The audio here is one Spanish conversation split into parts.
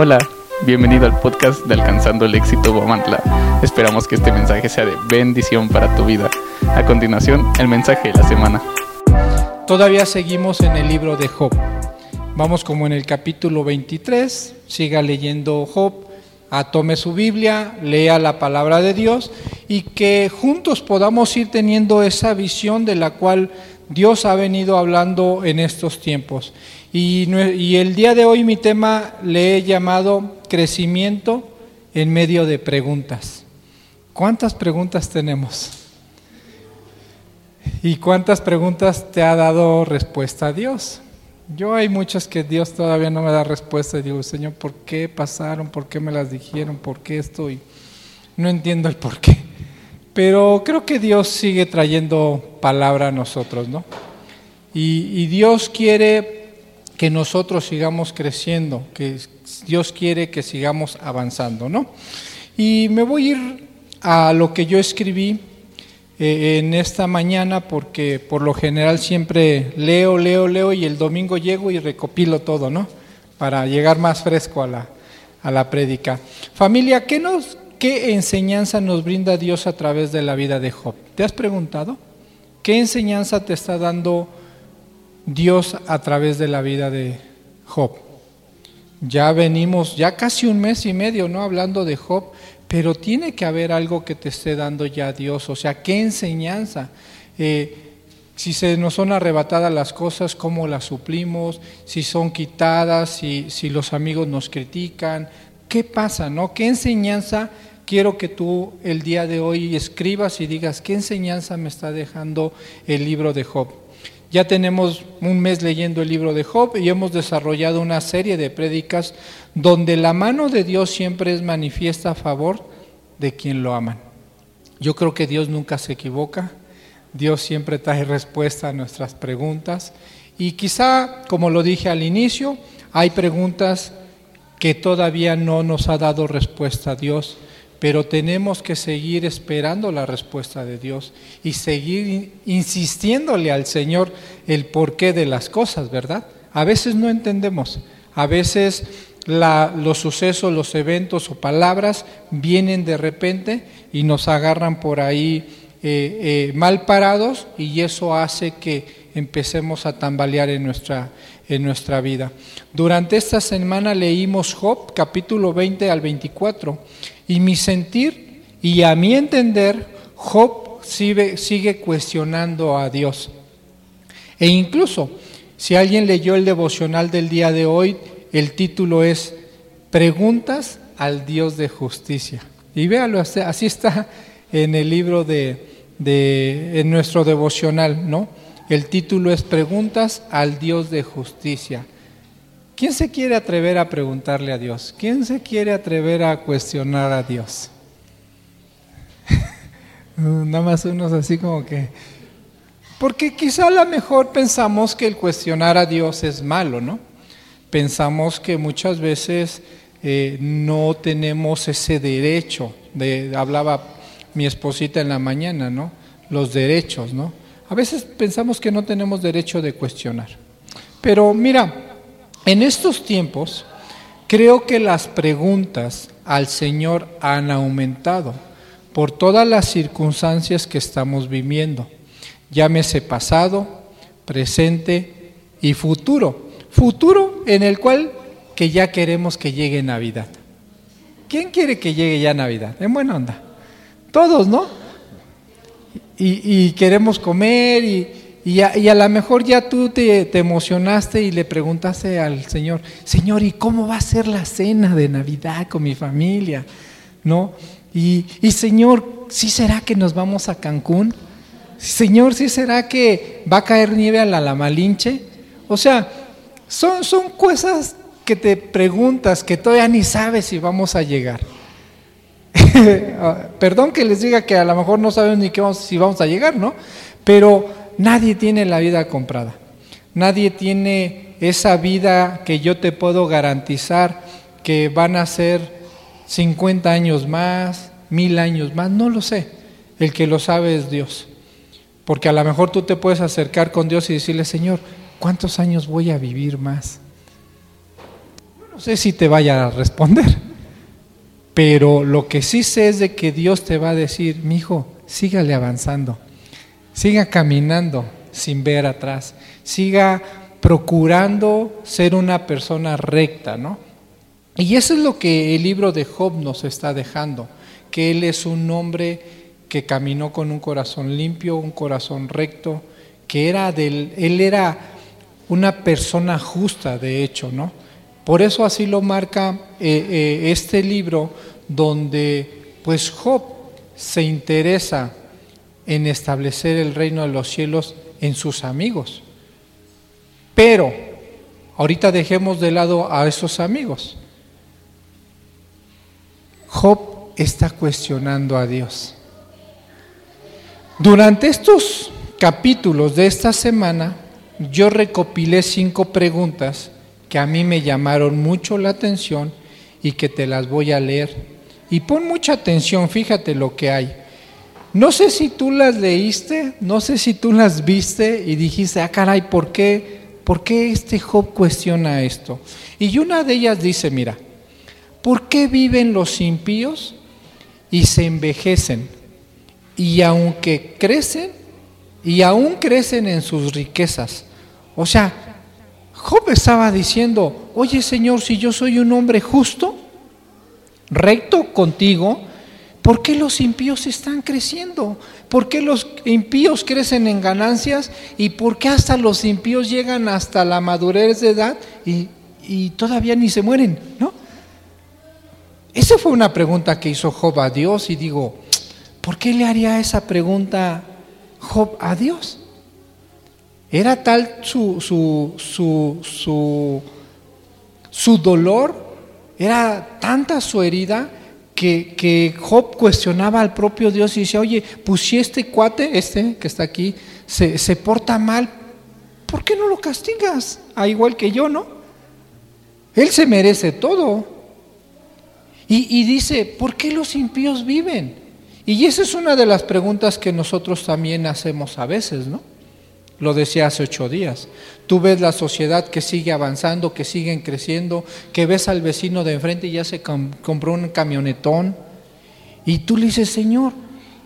Hola, bienvenido al podcast de Alcanzando el Éxito Guamantla. Esperamos que este mensaje sea de bendición para tu vida. A continuación, el mensaje de la semana. Todavía seguimos en el libro de Job. Vamos como en el capítulo 23, siga leyendo Job, tome su Biblia, lea la palabra de Dios y que juntos podamos ir teniendo esa visión de la cual Dios ha venido hablando en estos tiempos. Y, el día de hoy mi tema le he llamado crecimiento en medio de preguntas. ¿Cuántas preguntas tenemos? ¿Y cuántas preguntas te ha dado respuesta a Dios? Yo hay muchas que Dios todavía no me da respuesta y digo, Señor, ¿por qué pasaron? ¿Por qué me las dijeron? ¿Por qué estoy? No entiendo el por qué. Pero creo que Dios sigue trayendo palabra a nosotros, ¿no? Y Dios quiere que nosotros sigamos creciendo, que Dios quiere que sigamos avanzando, ¿no? Y me voy a ir a lo que yo escribí eh, en esta mañana porque por lo general siempre leo, leo, leo y el domingo llego y recopilo todo, ¿no? Para llegar más fresco a la, a la prédica. Familia, ¿qué, nos, ¿qué enseñanza nos brinda Dios a través de la vida de Job? ¿Te has preguntado? ¿Qué enseñanza te está dando Dios a través de la vida de Job. Ya venimos, ya casi un mes y medio, ¿no? Hablando de Job, pero tiene que haber algo que te esté dando ya Dios, o sea, ¿qué enseñanza? Eh, si se nos son arrebatadas las cosas, ¿cómo las suplimos? Si son quitadas, si, si los amigos nos critican, ¿qué pasa, no? ¿Qué enseñanza quiero que tú el día de hoy escribas y digas, ¿qué enseñanza me está dejando el libro de Job? Ya tenemos un mes leyendo el libro de Job y hemos desarrollado una serie de prédicas donde la mano de Dios siempre es manifiesta a favor de quien lo aman. Yo creo que Dios nunca se equivoca, Dios siempre trae respuesta a nuestras preguntas. Y quizá, como lo dije al inicio, hay preguntas que todavía no nos ha dado respuesta a Dios pero tenemos que seguir esperando la respuesta de Dios y seguir insistiéndole al Señor el porqué de las cosas, ¿verdad? A veces no entendemos, a veces los sucesos, los eventos o palabras vienen de repente y nos agarran por ahí eh, eh, mal parados y eso hace que empecemos a tambalear en nuestra, en nuestra vida. Durante esta semana leímos Job capítulo 20 al 24 y mi sentir y a mi entender, Job sigue, cuestionando a Dios. E incluso, si alguien leyó el devocional del día de hoy, el título es Preguntas al Dios de justicia. Y véalo, así está en el libro de, de en nuestro devocional, ¿no? El título es Preguntas al Dios de justicia. ¿Quién se quiere atrever a preguntarle a Dios? ¿Quién se quiere atrever a cuestionar a Dios? Nada más unos así como que... Porque quizá a lo mejor pensamos que el cuestionar a Dios es malo, ¿no? Pensamos que muchas veces eh, no tenemos ese derecho, de, hablaba mi esposita en la mañana, ¿no? Los derechos, ¿no? A veces pensamos que no tenemos derecho de cuestionar. Pero mira, en estos tiempos, creo que las preguntas al Señor han aumentado por todas las circunstancias que estamos viviendo, llámese pasado, presente y futuro. Futuro en el cual que ya queremos que llegue Navidad. ¿Quién quiere que llegue ya Navidad? En buena onda. Todos, ¿no? Y, y queremos comer y, y a, lo mejor ya tú te, emocionaste y le preguntaste al Señor, Señor, ¿y cómo va a ser la cena de Navidad con mi familia? ¿No? Y, Señor, ¿sí será que nos vamos a Cancún? Señor, ¿sí será que va a caer nieve a la, la Malinche? O sea, son, son cosas que te preguntas que todavía ni sabes si vamos a llegar. Perdón que les diga que a lo mejor no sabemos ni qué vamos, si vamos a llegar, ¿no? Pero Nadie tiene la vida comprada. Nadie tiene esa vida que yo te puedo garantizar que van a ser 50 años más, mil años más, no lo sé. El que lo sabe es Dios. Porque a lo mejor tú te puedes acercar con Dios y decirle, Señor, ¿cuántos años voy a vivir más? No sé si te vaya a responder, pero lo que sí sé es de que Dios te va a decir, mi hijo, sígale avanzando, siga caminando sin ver atrás, siga procurando ser una persona recta, ¿no? Y eso es lo que el libro de Job nos está dejando, que él es un hombre que caminó con un corazón limpio, un corazón recto, que era del, él era una persona justa, de hecho, ¿no? Por eso así lo marca eh, eh, este libro, donde pues Job se interesa en establecer el reino de los cielos en sus amigos. Pero ahorita dejemos de lado a esos amigos. Job está cuestionando a Dios. Durante estos capítulos de esta semana, yo recopilé cinco preguntas que a mí me llamaron mucho la atención y que te las voy a leer. Y pon mucha atención, fíjate lo que hay. No sé si tú las leíste, no sé si tú las viste y dijiste, ah, caray, ¿por qué, ¿por qué este Job cuestiona esto? Y una de ellas dice, mira, ¿por qué viven los impíos y se envejecen? Y aunque crecen, y aún crecen en sus riquezas. O sea, Job estaba diciendo, oye Señor, si yo soy un hombre justo, recto contigo, ¿por qué los impíos están creciendo? ¿Por qué los impíos crecen en ganancias? ¿Y por qué hasta los impíos llegan hasta la madurez de edad y, y todavía ni se mueren? ¿No? Esa fue una pregunta que hizo Job a Dios y digo, ¿por qué le haría esa pregunta Job a Dios? Era tal su, su, su, su, su dolor, era tanta su herida que, Job cuestionaba al propio Dios y decía, oye, pues si este cuate, este que está aquí, se, se porta mal, ¿por qué no lo castigas? A ah, igual que yo, ¿no? Él se merece todo. Y, y dice, ¿por qué los impíos viven? Y esa es una de las preguntas que nosotros también hacemos a veces, ¿no? Lo decía hace ocho días. Tú ves la sociedad que sigue avanzando, que siguen creciendo, que ves al vecino de enfrente y ya se compró un camionetón. Y tú le dices, Señor,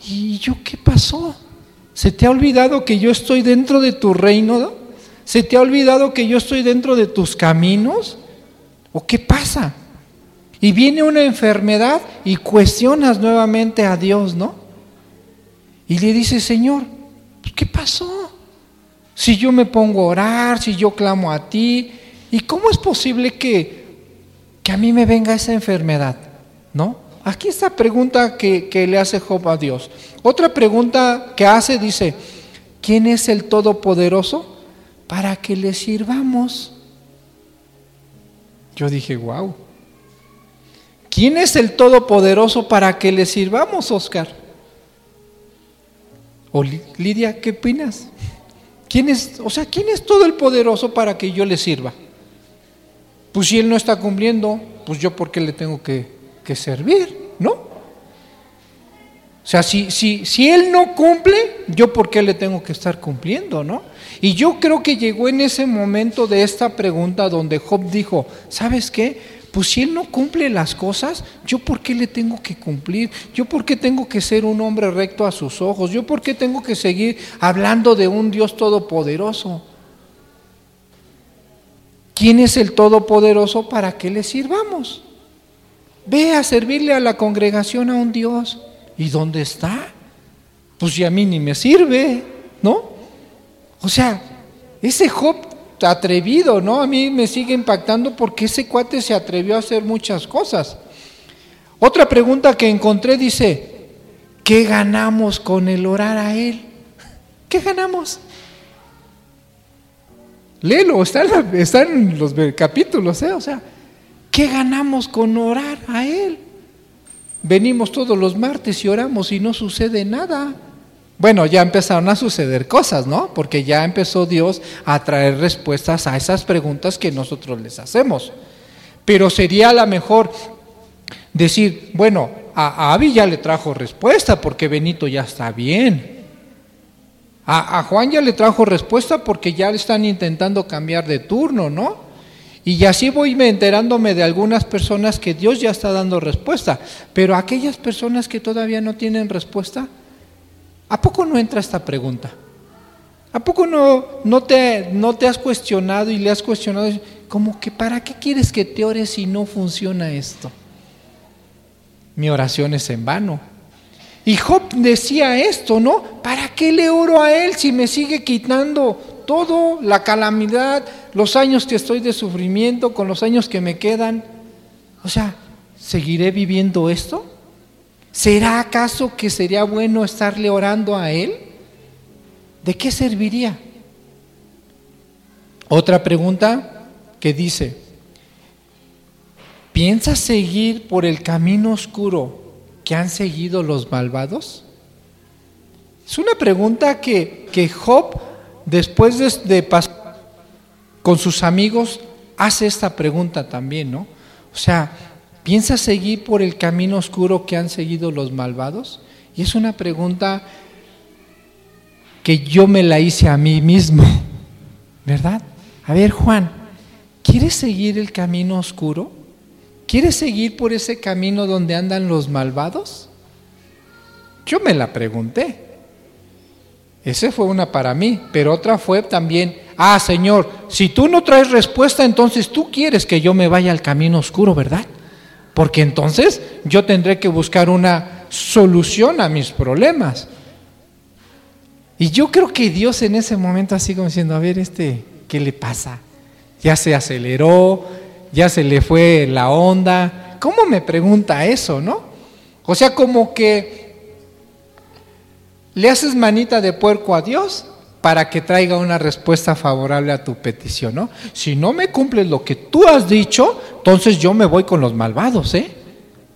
¿y yo qué pasó? ¿Se te ha olvidado que yo estoy dentro de tu reino? ¿Se te ha olvidado que yo estoy dentro de tus caminos? ¿O qué pasa? Y viene una enfermedad y cuestionas nuevamente a Dios, ¿no? Y le dices, Señor, ¿qué pasó? Si yo me pongo a orar, si yo clamo a ti, ¿y cómo es posible que, que a mí me venga esa enfermedad? ¿No? Aquí esta pregunta que, que le hace Job a Dios. Otra pregunta que hace dice, ¿quién es el Todopoderoso? Para que le sirvamos. Yo dije, wow. ¿Quién es el Todopoderoso para que le sirvamos, Oscar? O Lidia, ¿qué opinas? ¿Quién es, o sea, quién es todo el poderoso para que yo le sirva? Pues si él no está cumpliendo, pues yo por qué le tengo que, que servir, ¿no? O sea, si, si, si él no cumple, yo por qué le tengo que estar cumpliendo, ¿no? Y yo creo que llegó en ese momento de esta pregunta donde Job dijo, ¿sabes qué? Pues si Él no cumple las cosas, ¿yo por qué le tengo que cumplir? ¿Yo por qué tengo que ser un hombre recto a sus ojos? ¿Yo por qué tengo que seguir hablando de un Dios todopoderoso? ¿Quién es el todopoderoso para que le sirvamos? Ve a servirle a la congregación a un Dios. ¿Y dónde está? Pues si a mí ni me sirve, ¿no? O sea, ese Job atrevido, ¿no? A mí me sigue impactando porque ese cuate se atrevió a hacer muchas cosas. Otra pregunta que encontré dice, ¿qué ganamos con el orar a Él? ¿Qué ganamos? Léelo, está en, los capítulos, ¿eh? O sea, ¿qué ganamos con orar a Él? Venimos todos los martes y oramos y no sucede nada. Bueno, ya empezaron a suceder cosas, ¿no? Porque ya empezó Dios a traer respuestas a esas preguntas que nosotros les hacemos. Pero sería a mejor decir, bueno, a, Abby ya le trajo respuesta porque Benito ya está bien. A, a, Juan ya le trajo respuesta porque ya le están intentando cambiar de turno, ¿no? Y así voy enterándome de algunas personas que Dios ya está dando respuesta, pero aquellas personas que todavía no tienen respuesta, ¿a poco no entra esta pregunta? ¿A poco no, no, te, no te has cuestionado y le has cuestionado? Como que, ¿para qué quieres que te ores si no funciona esto? Mi oración es en vano. Y Job decía esto, ¿no? ¿Para qué le oro a él si me sigue quitando todo, la calamidad, los años que estoy de sufrimiento, con los años que me quedan? O sea, ¿seguiré viviendo esto? ¿Será acaso que sería bueno estarle orando a él? ¿De qué serviría? Otra pregunta que dice, ¿piensas seguir por el camino oscuro que han seguido los malvados? Es una pregunta que, que Job, después de, pasar con sus amigos, hace esta pregunta también, ¿no? O sea, ¿piensa seguir por el camino oscuro que han seguido los malvados? Y es una pregunta que yo me la hice a mí mismo, ¿verdad? A ver, Juan, ¿quieres seguir el camino oscuro? ¿Quieres seguir por ese camino donde andan los malvados? Yo me la pregunté. Esa fue una para mí, pero otra fue también, ah, Señor, si tú no traes respuesta, entonces tú quieres que yo me vaya al camino oscuro, ¿verdad? Porque entonces yo tendré que buscar una solución a mis problemas. Y yo creo que Dios en ese momento así como diciendo, a ver, este, ¿qué le pasa? Ya se aceleró, ya se le fue la onda. ¿Cómo me pregunta eso, no? O sea, como que le haces manita de puerco a Dios para que traiga una respuesta favorable a tu petición, ¿no? Si no me cumples lo que tú has dicho, entonces yo me voy con los malvados, ¿eh?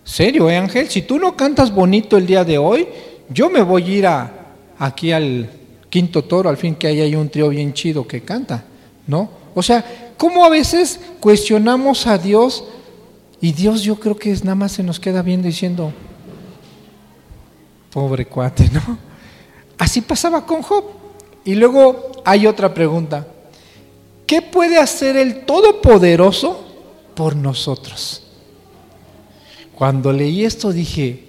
Serio, ¿eh, Ángel? Si tú no cantas bonito el día de hoy, yo me voy a ir a, aquí al quinto toro, al fin que ahí hay un trío bien chido que canta, ¿no? O sea, ¿Cómo a veces cuestionamos a Dios y Dios yo creo que es nada más se nos queda viendo diciendo, pobre cuate, ¿no? Así pasaba con Job. Y luego hay otra pregunta. ¿Qué puede hacer el Todopoderoso por nosotros? Cuando leí esto dije,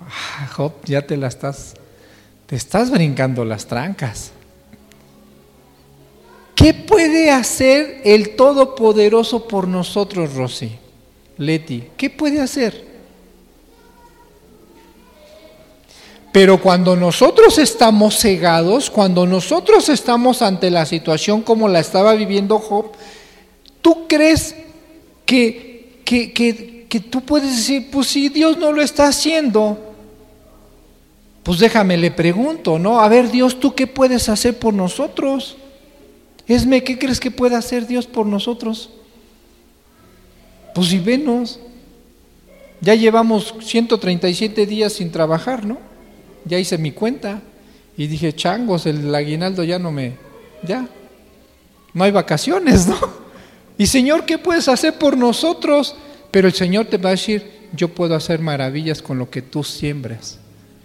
ah, Job, ya te la estás, te estás brincando las trancas. ¿Qué puede hacer el Todopoderoso por nosotros, Rosy? Leti, ¿qué puede hacer? Pero cuando nosotros estamos cegados, cuando nosotros estamos ante la situación como la estaba viviendo Job, ¿tú crees que, que, que, que tú puedes decir, pues si Dios no lo está haciendo, pues déjame, le pregunto, ¿no? A ver, Dios, ¿tú qué puedes hacer por nosotros? Esme, ¿qué crees que puede hacer Dios por nosotros? Pues si venos, ya llevamos 137 días sin trabajar, ¿no? Ya hice mi cuenta y dije, changos, el aguinaldo ya no me, ya, no hay vacaciones, ¿no? Y Señor, ¿qué puedes hacer por nosotros? Pero el Señor te va a decir, yo puedo hacer maravillas con lo que tú siembres,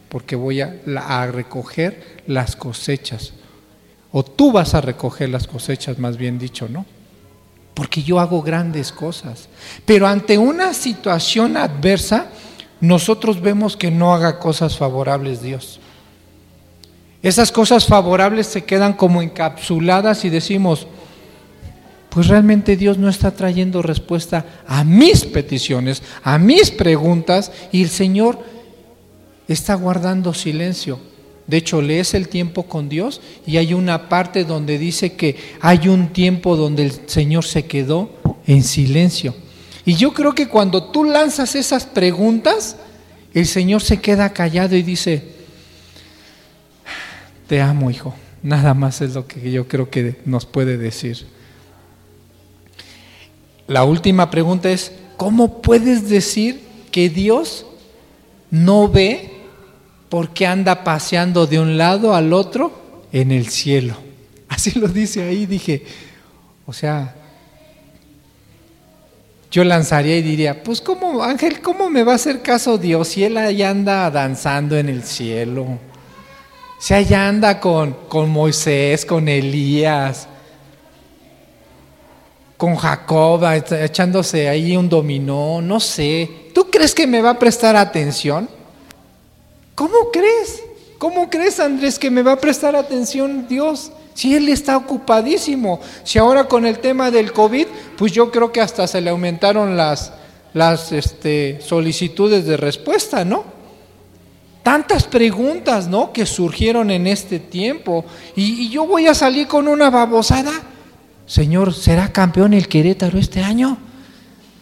porque voy a, a recoger las cosechas o tú vas a recoger las cosechas, más bien dicho, ¿no? Porque yo hago grandes cosas. Pero ante una situación adversa, nosotros vemos que no haga cosas favorables Dios. Esas cosas favorables se quedan como encapsuladas y decimos, pues realmente Dios no está trayendo respuesta a mis peticiones, a mis preguntas, y el Señor está guardando silencio. De hecho, lees el tiempo con Dios y hay una parte donde dice que hay un tiempo donde el Señor se quedó en silencio. Y yo creo que cuando tú lanzas esas preguntas, el Señor se queda callado y dice, te amo, hijo. Nada más es lo que yo creo que nos puede decir. La última pregunta es, ¿cómo puedes decir que Dios no ve porque anda paseando de un lado al otro en el cielo. Así lo dice ahí, dije, o sea, yo lanzaría y diría, pues cómo, Ángel, ¿cómo me va a hacer caso Dios si él allá anda danzando en el cielo? Si allá anda con, con Moisés, con Elías. con Jacob echándose ahí un dominó, no sé. ¿Tú crees que me va a prestar atención? ¿Cómo crees? ¿Cómo crees, Andrés, que me va a prestar atención Dios? Si Él está ocupadísimo. Si ahora con el tema del COVID, pues yo creo que hasta se le aumentaron las, las este, solicitudes de respuesta, ¿no? Tantas preguntas, ¿no? Que surgieron en este tiempo. Y, y yo voy a salir con una babosada. Señor, ¿será campeón el Querétaro este año?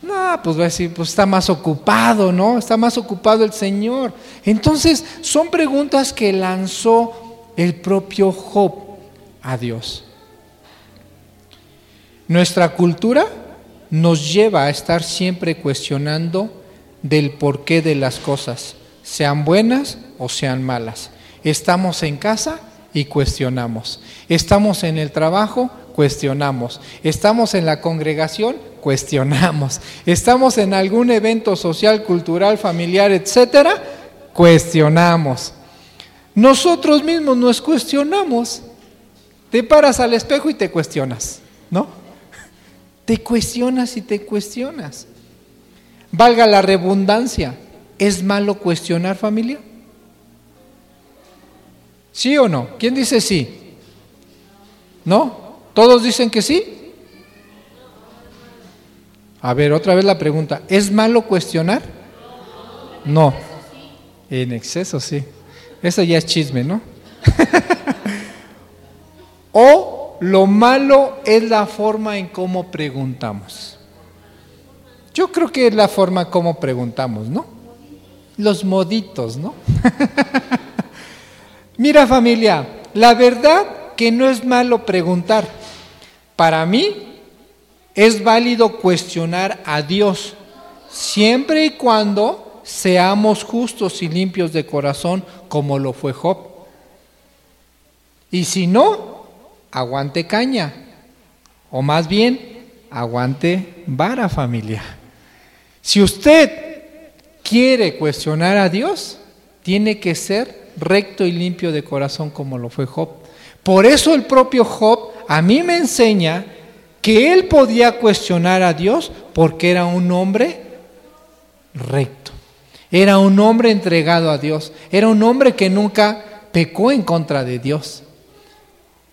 No, pues va a decir, pues está más ocupado, ¿no? Está más ocupado el Señor. Entonces, son preguntas que lanzó el propio Job a Dios. Nuestra cultura nos lleva a estar siempre cuestionando del porqué de las cosas, sean buenas o sean malas. Estamos en casa y cuestionamos. Estamos en el trabajo, cuestionamos. Estamos en la congregación, cuestionamos. Estamos en algún evento social, cultural, familiar, etcétera, cuestionamos. Nosotros mismos nos cuestionamos. Te paras al espejo y te cuestionas, ¿no? Te cuestionas y te cuestionas. Valga la redundancia, ¿es malo cuestionar familia? ¿Sí o no? ¿Quién dice sí? ¿No? ¿Todos dicen que sí? A ver, otra vez la pregunta. ¿Es malo cuestionar? No. En exceso, sí. Eso ya es chisme, ¿no? lo malo es la forma en cómo preguntamos. Yo creo que es la forma como preguntamos, ¿no? Los moditos, ¿no? Mira familia, la verdad que no es malo preguntar. Para mí es válido cuestionar a Dios siempre y cuando seamos justos y limpios de corazón como lo fue Job. Y si no, aguante caña. O más bien, aguante vara familia. Si usted quiere cuestionar a Dios, tiene que ser recto y limpio de corazón como lo fue Job. Por eso el propio Job a mí me enseña que él podía cuestionar a Dios porque era un hombre recto. Era un hombre entregado a Dios. Era un hombre que nunca pecó en contra de Dios.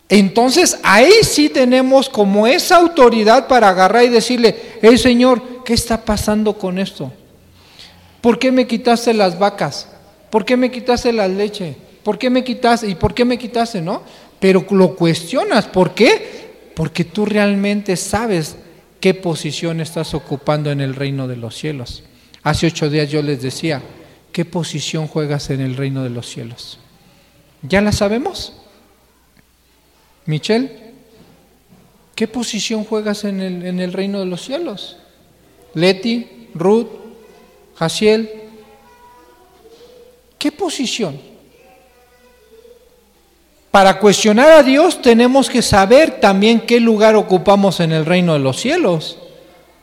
Entonces ahí sí tenemos como esa autoridad para agarrar y decirle, hey Señor, ¿qué está pasando con esto? ¿Por qué me quitaste las vacas? ¿Por qué me quitaste la leche? ¿Por qué me quitaste? ¿Y por qué me quitaste? ¿No? pero lo cuestionas. ¿Por qué? Porque tú realmente sabes qué posición estás ocupando en el reino de los cielos. Hace ocho días yo les decía, ¿qué posición juegas en el reino de los cielos? ¿Ya la sabemos? Michelle, ¿qué posición juegas en el, en el reino de los cielos? Leti, Ruth, Jaciel, ¿qué posición? Para cuestionar a Dios tenemos que saber también qué lugar ocupamos en el reino de los cielos,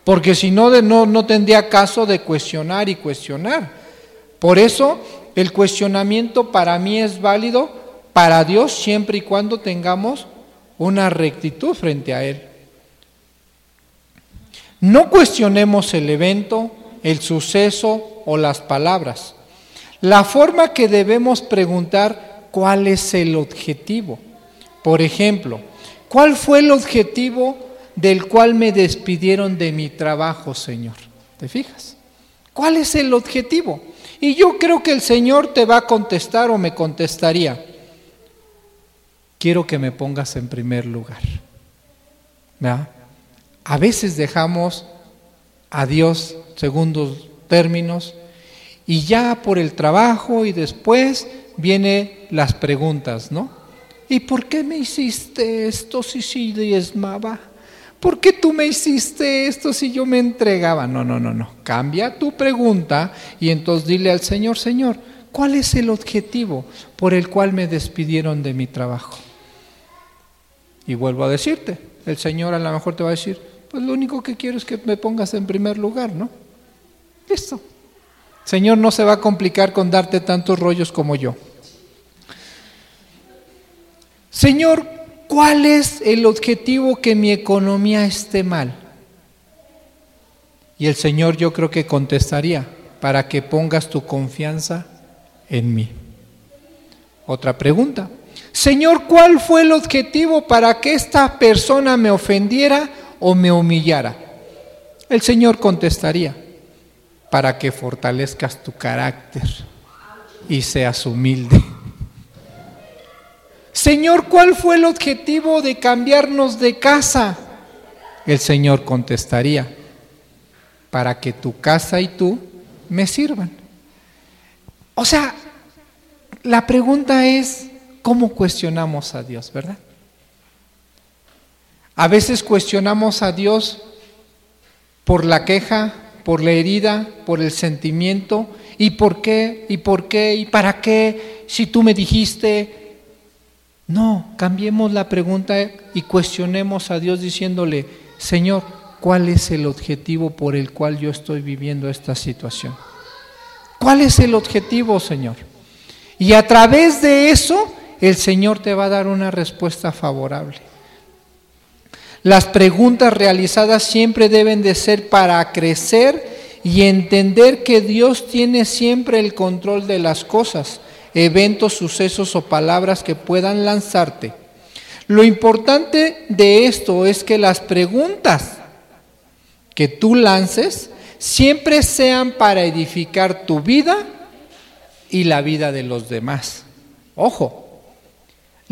porque si no, no, no tendría caso de cuestionar y cuestionar. Por eso el cuestionamiento para mí es válido para Dios siempre y cuando tengamos una rectitud frente a Él. No cuestionemos el evento, el suceso o las palabras. La forma que debemos preguntar cuál es el objetivo. Por ejemplo, ¿cuál fue el objetivo del cual me despidieron de mi trabajo, Señor? ¿Te fijas? ¿Cuál es el objetivo? Y yo creo que el Señor te va a contestar o me contestaría, quiero que me pongas en primer lugar. A veces dejamos a Dios segundos términos y ya por el trabajo y después vienen las preguntas, ¿no? ¿Y por qué me hiciste esto si sí diezmaba? ¿Por qué tú me hiciste esto si yo me entregaba? No, no, no, no. Cambia tu pregunta y entonces dile al Señor, Señor, ¿cuál es el objetivo por el cual me despidieron de mi trabajo? Y vuelvo a decirte, el Señor a lo mejor te va a decir, pues lo único que quiero es que me pongas en primer lugar, ¿no? Listo. Señor no se va a complicar con darte tantos rollos como yo. Señor, ¿cuál es el objetivo que mi economía esté mal? Y el Señor yo creo que contestaría, para que pongas tu confianza en mí. Otra pregunta. Señor, ¿cuál fue el objetivo para que esta persona me ofendiera o me humillara? El Señor contestaría, para que fortalezcas tu carácter y seas humilde. Señor, ¿cuál fue el objetivo de cambiarnos de casa? El Señor contestaría, para que tu casa y tú me sirvan. O sea, la pregunta es, ¿cómo cuestionamos a Dios, verdad? A veces cuestionamos a Dios por la queja, por la herida, por el sentimiento, ¿y por qué? ¿Y por qué? ¿Y para qué? Si tú me dijiste, no, cambiemos la pregunta y cuestionemos a Dios diciéndole, Señor, ¿cuál es el objetivo por el cual yo estoy viviendo esta situación? ¿Cuál es el objetivo, Señor? Y a través de eso, el Señor te va a dar una respuesta favorable. Las preguntas realizadas siempre deben de ser para crecer y entender que Dios tiene siempre el control de las cosas, eventos, sucesos o palabras que puedan lanzarte. Lo importante de esto es que las preguntas que tú lances siempre sean para edificar tu vida y la vida de los demás. Ojo,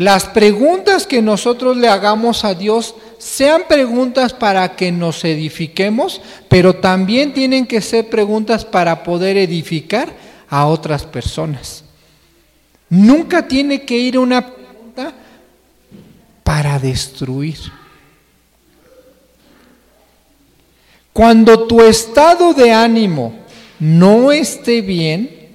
las preguntas que nosotros le hagamos a Dios sean preguntas para que nos edifiquemos, pero también tienen que ser preguntas para poder edificar a otras personas. Nunca tiene que ir una pregunta para destruir. Cuando tu estado de ánimo no esté bien,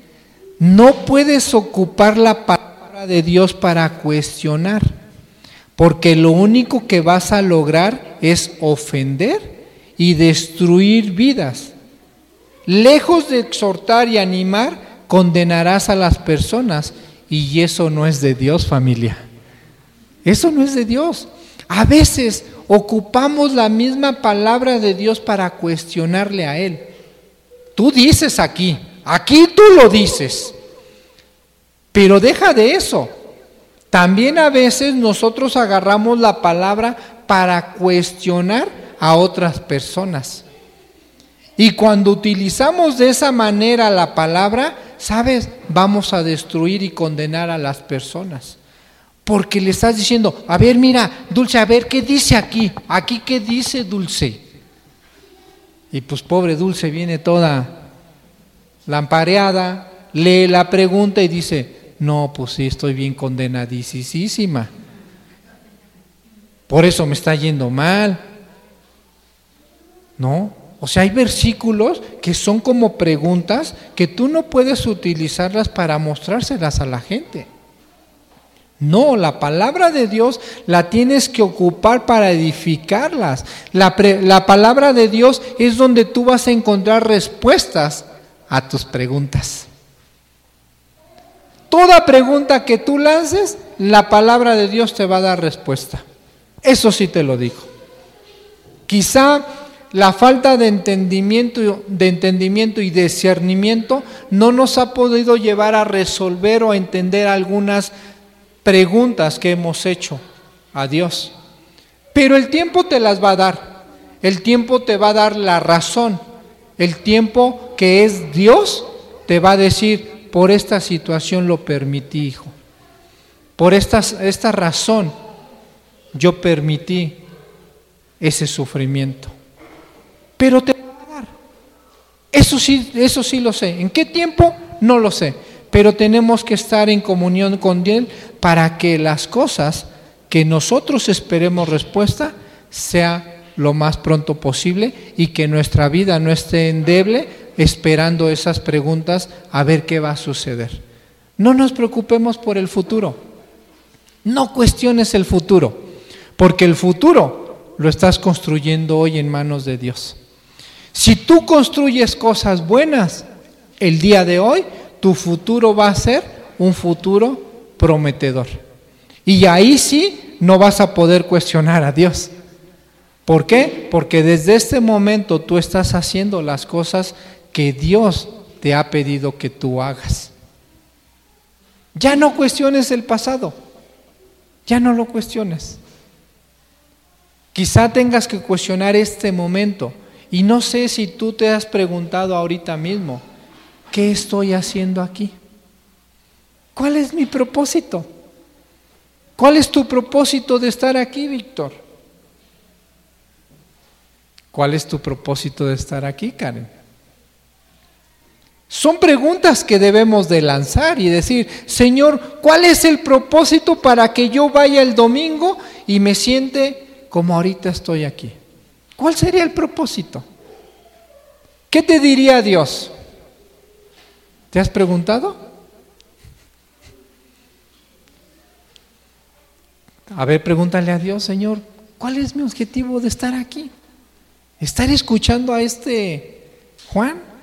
no puedes ocupar la palabra de Dios para cuestionar, porque lo único que vas a lograr es ofender y destruir vidas. Lejos de exhortar y animar, condenarás a las personas y eso no es de Dios familia. Eso no es de Dios. A veces ocupamos la misma palabra de Dios para cuestionarle a Él. Tú dices aquí, aquí tú lo dices, pero deja de eso. También a veces nosotros agarramos la palabra para cuestionar a otras personas. Y cuando utilizamos de esa manera la palabra, ¿sabes? Vamos a destruir y condenar a las personas. Porque le estás diciendo, a ver, mira, Dulce, a ver, ¿qué dice aquí? Aquí, ¿qué dice Dulce? Y pues pobre Dulce viene toda lampareada, lee la pregunta y dice, no, pues sí, estoy bien condenadísima. Por eso me está yendo mal. ¿No? O sea, hay versículos que son como preguntas que tú no puedes utilizarlas para mostrárselas a la gente. No, la palabra de Dios la tienes que ocupar para edificarlas. La, la, palabra de Dios es donde tú vas a encontrar respuestas a tus preguntas. Toda pregunta que tú lances, la palabra de Dios te va a dar respuesta. Eso sí te lo digo. Quizá la falta de entendimiento, de entendimiento y discernimiento no nos ha podido llevar a resolver o a entender algunas preguntas que hemos hecho a Dios. Pero el tiempo te las va a dar. El tiempo te va a dar la razón. El tiempo que es Dios te va a decir, por esta situación lo permití, hijo. Por esta, esta razón yo permití ese sufrimiento. Pero te va a dar. Eso sí, eso sí lo sé. ¿En qué tiempo? No lo sé pero tenemos que estar en comunión con Él para que las cosas que nosotros esperemos respuesta sea lo más pronto posible y que nuestra vida no esté endeble esperando esas preguntas a ver qué va a suceder. No nos preocupemos por el futuro. No cuestiones el futuro, porque el futuro lo estás construyendo hoy en manos de Dios. Si tú construyes cosas buenas el día de hoy, tu futuro va a ser un futuro prometedor. Y ahí sí no vas a poder cuestionar a Dios. ¿Por qué? Porque desde este momento tú estás haciendo las cosas que Dios te ha pedido que tú hagas. Ya no cuestiones el pasado, ya no lo cuestiones. Quizá tengas que cuestionar este momento y no sé si tú te has preguntado ahorita mismo, ¿qué estoy haciendo aquí? ¿Cuál es mi propósito? ¿Cuál es tu propósito de estar aquí, Víctor? ¿Cuál es tu propósito de estar aquí, Karen? Son preguntas que debemos de lanzar y decir, Señor, ¿cuál es el propósito para que yo vaya el domingo y me siente como ahorita estoy aquí? ¿Cuál sería el propósito? ¿Qué te diría Dios? ¿Te has preguntado? A ver, pregúntale a Dios, Señor, ¿cuál es mi objetivo de estar aquí? ¿Estar escuchando a este Juan?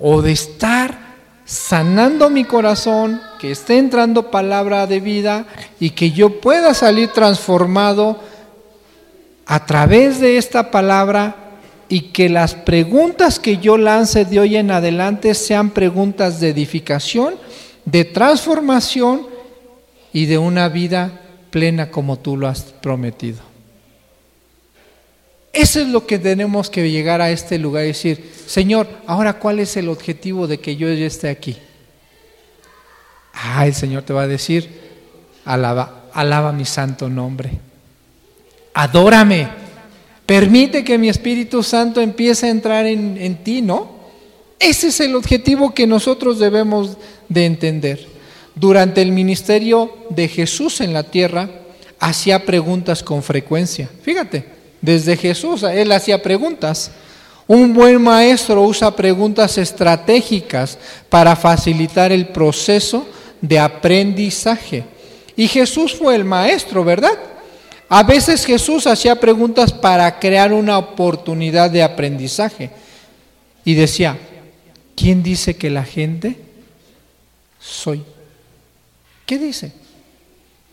¿O de estar sanando mi corazón, que esté entrando palabra de vida y que yo pueda salir transformado a través de esta palabra y que las preguntas que yo lance de hoy en adelante sean preguntas de edificación, de transformación y de una vida plena como tú lo has prometido. Eso es lo que tenemos que llegar a este lugar y decir, Señor, ahora cuál es el objetivo de que yo esté aquí. Ah, el Señor te va a decir, alaba, alaba mi santo nombre. Adórame. Permite que mi Espíritu Santo empiece a entrar en, en ti, ¿no? Ese es el objetivo que nosotros debemos de entender durante el ministerio de Jesús en la tierra, hacía preguntas con frecuencia. Fíjate, desde Jesús, él hacía preguntas. Un buen maestro usa preguntas estratégicas para facilitar el proceso de aprendizaje. Y Jesús fue el maestro, ¿verdad? A veces Jesús hacía preguntas para crear una oportunidad de aprendizaje. Y decía, ¿quién dice que la gente soy? ¿Qué dice?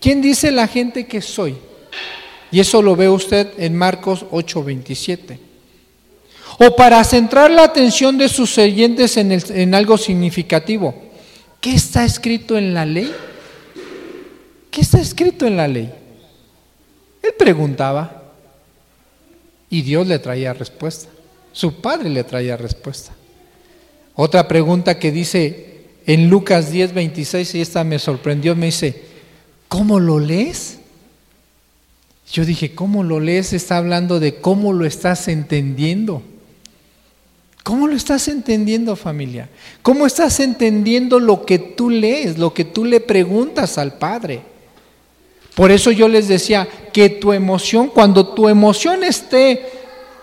¿Quién dice la gente que soy? Y eso lo ve usted en Marcos 8:27. O para centrar la atención de sus oyentes en, en algo significativo. ¿Qué está escrito en la ley? ¿Qué está escrito en la ley? Él preguntaba y Dios le traía respuesta. Su padre le traía respuesta. Otra pregunta que dice en Lucas 10, 26, y esta me sorprendió, me dice, ¿cómo lo lees? Yo dije, ¿cómo lo lees? Está hablando de cómo lo estás entendiendo. ¿Cómo lo estás entendiendo familia? ¿Cómo estás entendiendo lo que tú lees, lo que tú le preguntas al Padre? Por eso yo les decía que tu emoción, cuando tu emoción esté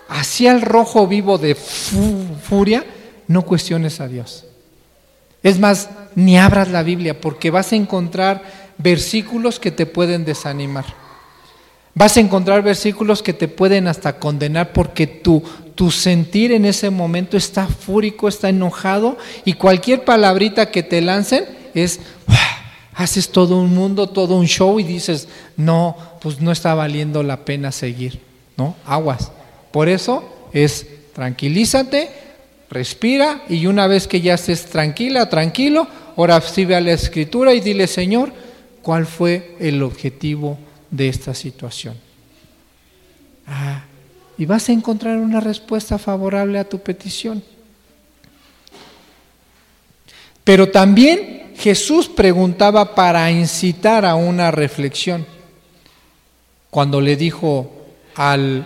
hacia el rojo vivo de furia, no cuestiones a Dios. Es más, ni abras la Biblia porque vas a encontrar versículos que te pueden desanimar. Vas a encontrar versículos que te pueden hasta condenar porque tu, tu sentir en ese momento está fúrico, está enojado y cualquier palabrita que te lancen es, haces todo un mundo, todo un show y dices, no, pues no está valiendo la pena seguir, ¿no? Aguas. Por eso es tranquilízate, respira y una vez que ya estés tranquila, tranquilo, ahora sí ve a la escritura y dile, Señor, ¿cuál fue el objetivo de esta situación? Ah, y vas a encontrar una respuesta favorable a tu petición. Pero también Jesús preguntaba para incitar a una reflexión. Cuando le dijo al,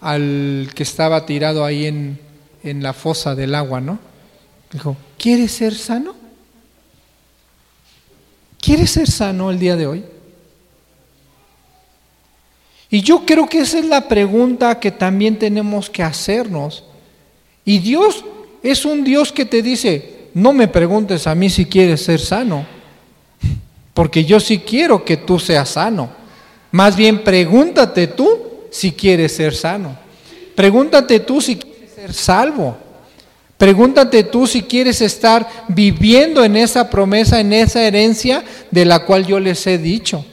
al que estaba tirado ahí en, en la fosa del agua, ¿no? Dijo, ¿quieres ser sano? ¿Quieres ser sano el día de hoy? Y yo creo que esa es la pregunta que también tenemos que hacernos. Y Dios es un Dios que te dice, no me preguntes a mí si quieres ser sano, porque yo sí quiero que tú seas sano. Más bien pregúntate tú si quieres ser sano. Pregúntate tú si ser salvo. Pregúntate tú si quieres estar viviendo en esa promesa, en esa herencia de la cual yo les he dicho.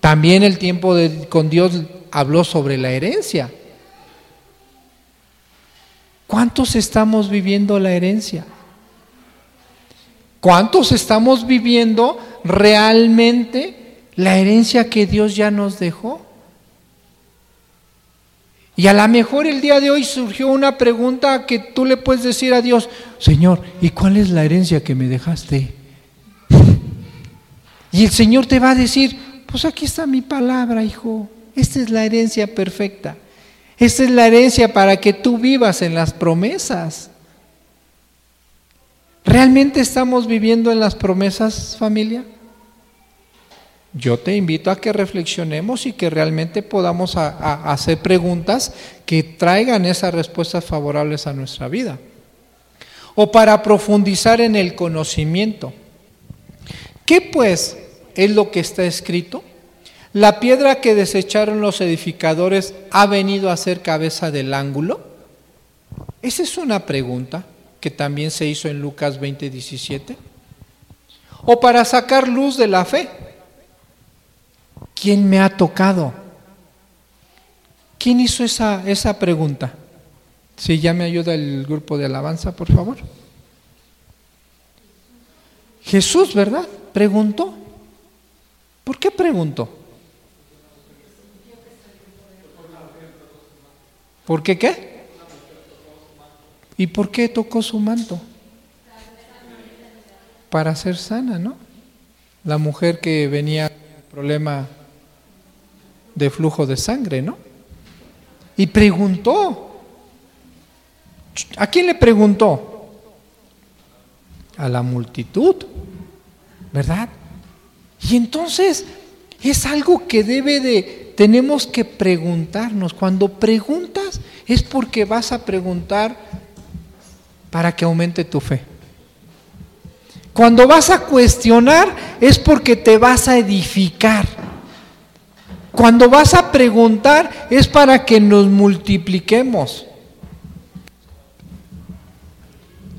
También el tiempo con Dios habló sobre la herencia. ¿Cuántos estamos viviendo la herencia? ¿Cuántos estamos viviendo realmente la herencia que Dios ya nos dejó? Y a lo mejor el día de hoy surgió una pregunta que tú le puedes decir a Dios, Señor, ¿y cuál es la herencia que me dejaste? Y el Señor te va a decir, pues aquí está mi palabra, hijo. Esta es la herencia perfecta. Esta es la herencia para que tú vivas en las promesas. ¿Realmente estamos viviendo en las promesas, familia? Yo te invito a que reflexionemos y que realmente podamos hacer preguntas que traigan esas respuestas favorables a nuestra vida. O para profundizar en el conocimiento. ¿Qué pues es lo que está escrito? ¿La piedra que desecharon los edificadores ha venido a ser cabeza del ángulo? Esa es una pregunta que también se hizo en Lucas 20, 17. O para sacar luz de la fe. ¿Quién me ha tocado? ¿Quién hizo esa, esa pregunta? Si ya me ayuda el grupo de alabanza, por favor. Jesús, ¿verdad? Preguntó. ¿Por qué preguntó? ¿Por qué qué? ¿Y por qué tocó su manto? Para ser sana, ¿no? La mujer que venía problema de flujo de sangre, ¿no? Y preguntó. ¿A quién le preguntó? A la multitud, ¿verdad? Y entonces es algo que debe de, tenemos que preguntarnos. Cuando preguntas es porque vas a preguntar para que aumente tu fe. Cuando vas a cuestionar es porque te vas a edificar. Cuando vas a preguntar es para que nos multipliquemos.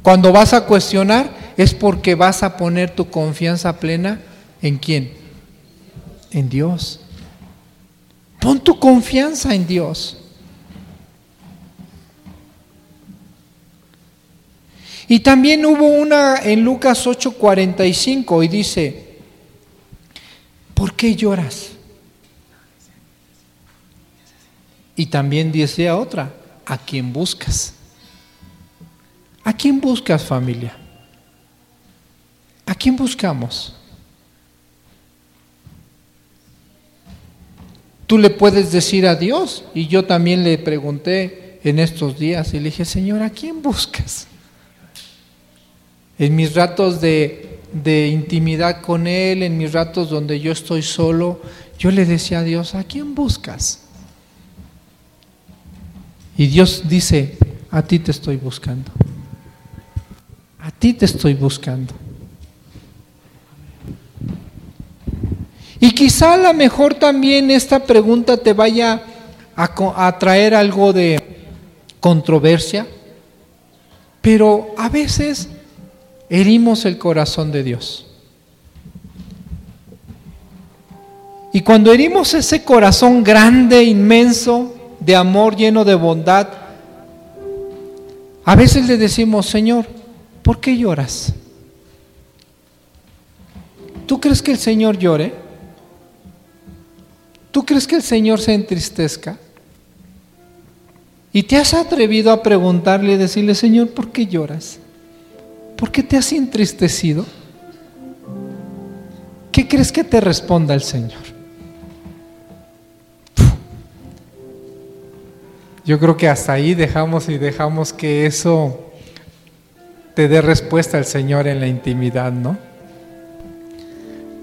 Cuando vas a cuestionar es porque vas a poner tu confianza plena en quién? En Dios. Pon tu confianza en Dios. Y también hubo una en Lucas 8:45 y dice, ¿por qué lloras? Y también dice a otra, ¿a quién buscas? ¿A quién buscas familia? ¿A quién buscamos? Tú le puedes decir a Dios, y yo también le pregunté en estos días y le dije, Señor, ¿a quién buscas? En mis ratos de, de intimidad con Él, en mis ratos donde yo estoy solo, yo le decía a Dios, ¿a quién buscas? Y Dios dice, a ti te estoy buscando. A ti te estoy buscando. Y quizá a lo mejor también esta pregunta te vaya a, a, traer algo de controversia, pero a veces herimos el corazón de Dios. Y cuando herimos ese corazón grande, inmenso, de amor, lleno de bondad, a veces le decimos, Señor, ¿por qué lloras? ¿Tú crees que el Señor llore? ¿Tú crees que el Señor se entristezca? ¿Y te has atrevido a preguntarle y decirle, Señor, ¿por qué lloras? ¿Por qué te has entristecido? ¿Qué crees que te responda el Señor? Yo creo que hasta ahí dejamos y dejamos que eso te dé respuesta al Señor en la intimidad, ¿no?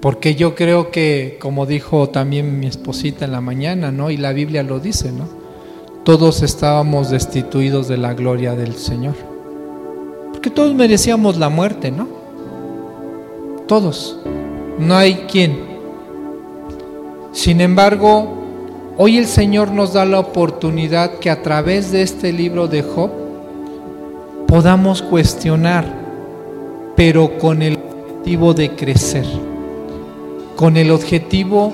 Porque yo creo que, como dijo también mi esposita en la mañana, ¿no? Y la Biblia lo dice, ¿no? Todos estábamos destituidos de la gloria del Señor. Porque todos merecíamos la muerte, ¿no? Todos. No hay quien. Sin embargo, Hoy el Señor nos da la oportunidad que a través de este libro de Job podamos cuestionar, pero con el objetivo de crecer, con el objetivo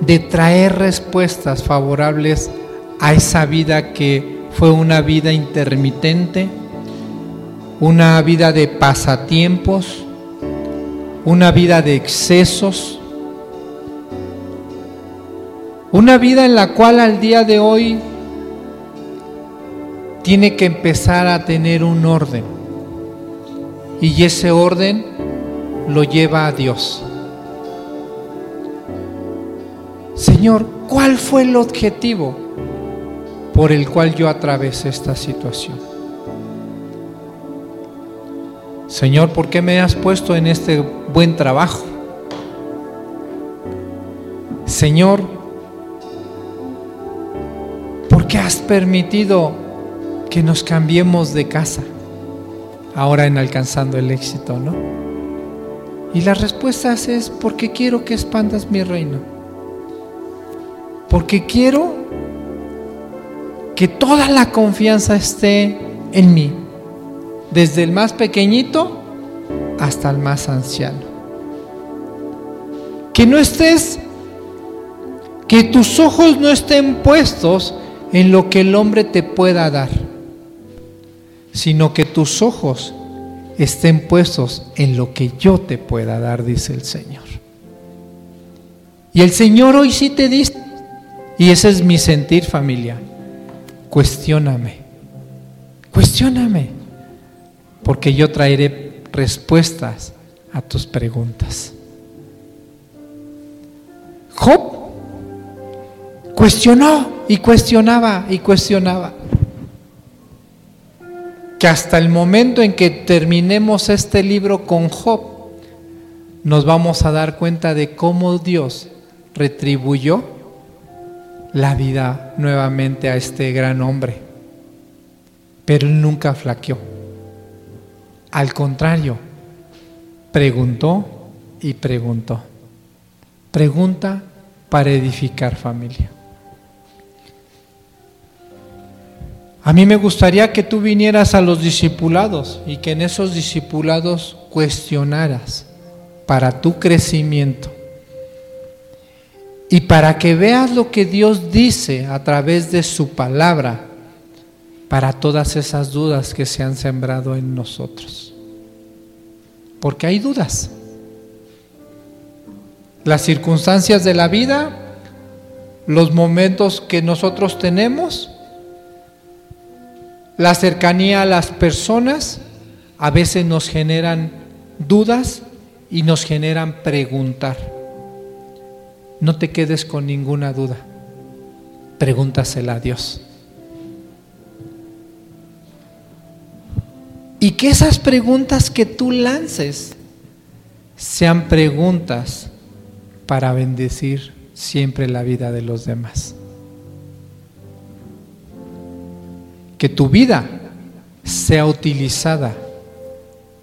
de traer respuestas favorables a esa vida que fue una vida intermitente, una vida de pasatiempos, una vida de excesos, una vida en la cual al día de hoy tiene que empezar a tener un orden. Y ese orden lo lleva a Dios. Señor, ¿cuál fue el objetivo por el cual yo atravesé esta situación? Señor, ¿por qué me has puesto en este buen trabajo? Señor, ¿por qué has permitido que nos cambiemos de casa? Ahora en alcanzando el éxito, ¿no? Y la respuesta es porque quiero que expandas mi reino. Porque quiero que toda la confianza esté en mí desde el más pequeñito hasta el más anciano. Que no estés, que tus ojos no estén puestos en lo que el hombre te pueda dar, sino que tus ojos estén puestos en lo que yo te pueda dar, dice el Señor. Y el Señor hoy sí te dice, y ese es mi sentir familia, cuestióname, cuestióname porque yo traeré respuestas a tus preguntas. Job cuestionó y cuestionaba y cuestionaba. Que hasta el momento en que terminemos este libro con Job, nos vamos a dar cuenta de cómo Dios retribuyó la vida nuevamente a este gran hombre. Pero él nunca flaqueó. Al contrario, preguntó y preguntó. Pregunta para edificar familia. A mí me gustaría que tú vinieras a los discipulados y que en esos discipulados cuestionaras para tu crecimiento y para que veas lo que Dios dice a través de su palabra para todas esas dudas que se han sembrado en nosotros. Porque hay dudas. Las circunstancias de la vida, los momentos que nosotros tenemos, la cercanía a las personas, a veces nos generan dudas y nos generan preguntar. No te quedes con ninguna duda. Pregúntasela a Dios. Y que esas preguntas que tú lances sean preguntas para bendecir siempre la vida de los demás. Que tu vida sea utilizada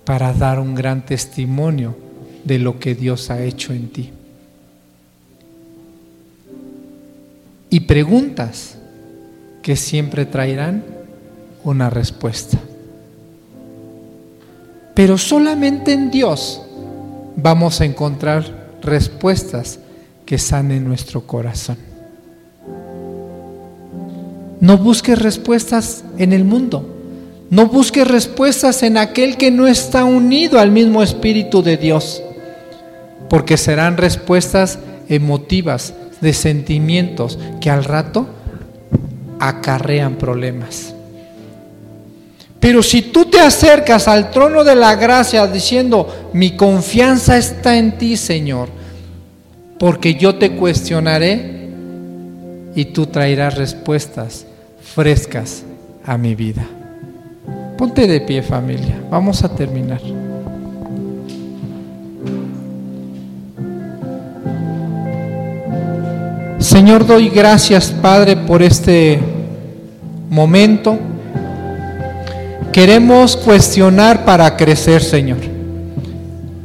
para dar un gran testimonio de lo que Dios ha hecho en ti. Y preguntas que siempre traerán una respuesta. Pero solamente en Dios vamos a encontrar respuestas que sanen nuestro corazón. No busques respuestas en el mundo. No busques respuestas en aquel que no está unido al mismo Espíritu de Dios. Porque serán respuestas emotivas, de sentimientos que al rato acarrean problemas. Pero si tú te acercas al trono de la gracia diciendo, mi confianza está en ti, Señor, porque yo te cuestionaré y tú traerás respuestas frescas a mi vida. Ponte de pie familia, vamos a terminar. Señor, doy gracias, Padre, por este momento. Queremos cuestionar para crecer, Señor.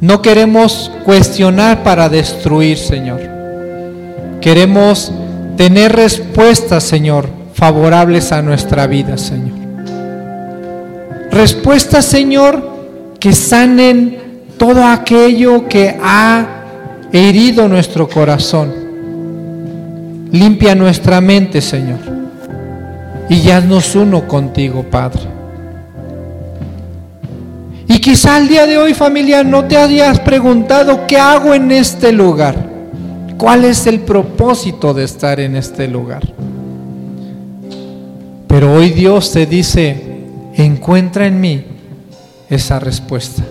No queremos cuestionar para destruir, Señor. Queremos tener respuestas, Señor, favorables a nuestra vida, Señor. Respuestas, Señor, que sanen todo aquello que ha herido nuestro corazón. Limpia nuestra mente, Señor. Y ya nos uno contigo, Padre. Y quizá el día de hoy, familia, no te hayas preguntado qué hago en este lugar. ¿Cuál es el propósito de estar en este lugar? Pero hoy Dios te dice, encuentra en mí esa respuesta.